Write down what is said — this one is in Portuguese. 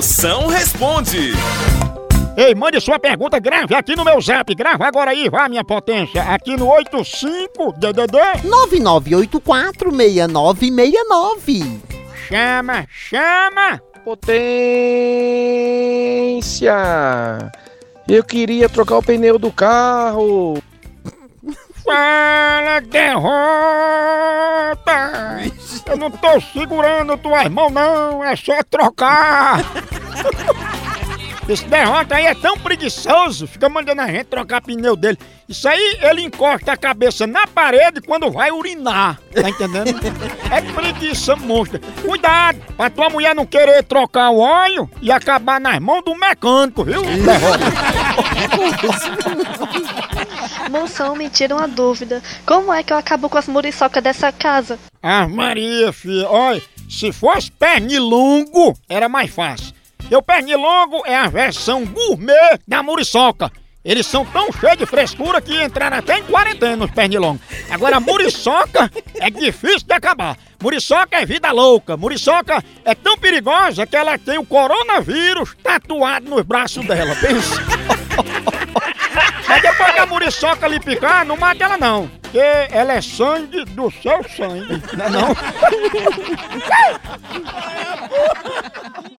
Moção responde. Ei, mande sua pergunta, grave aqui no meu zap. Grava agora aí, vá, minha potência. Aqui no 85-DDD. 99846969. Chama, chama. Potência! Eu queria trocar o pneu do carro. Fala, derrota! Eu não tô segurando tuas mãos, não. É só trocar. Esse derrota aí é tão preguiçoso, fica mandando a gente trocar pneu dele. Isso aí ele encosta a cabeça na parede quando vai urinar, tá entendendo? É preguiça monstra. Cuidado, pra tua mulher não querer trocar o óleo e acabar nas mãos do mecânico, viu? Moção, me tira uma dúvida. Como é que eu acabo com as muriçocas dessa casa? Ah, Maria, filha, olha, se fosse pernilongo, era mais fácil. E o pernilongo é a versão gourmet da muriçoca. Eles são tão cheios de frescura que entraram até em quarentena os pernilongos. Agora, a muriçoca é difícil de acabar. Muriçoca é vida louca. Muriçoca é tão perigosa que ela tem o coronavírus tatuado nos braços dela. Pensa. Mas depois que a muriçoca lhe picar, não mata ela não. Porque ela é sangue do seu sangue. Não é não?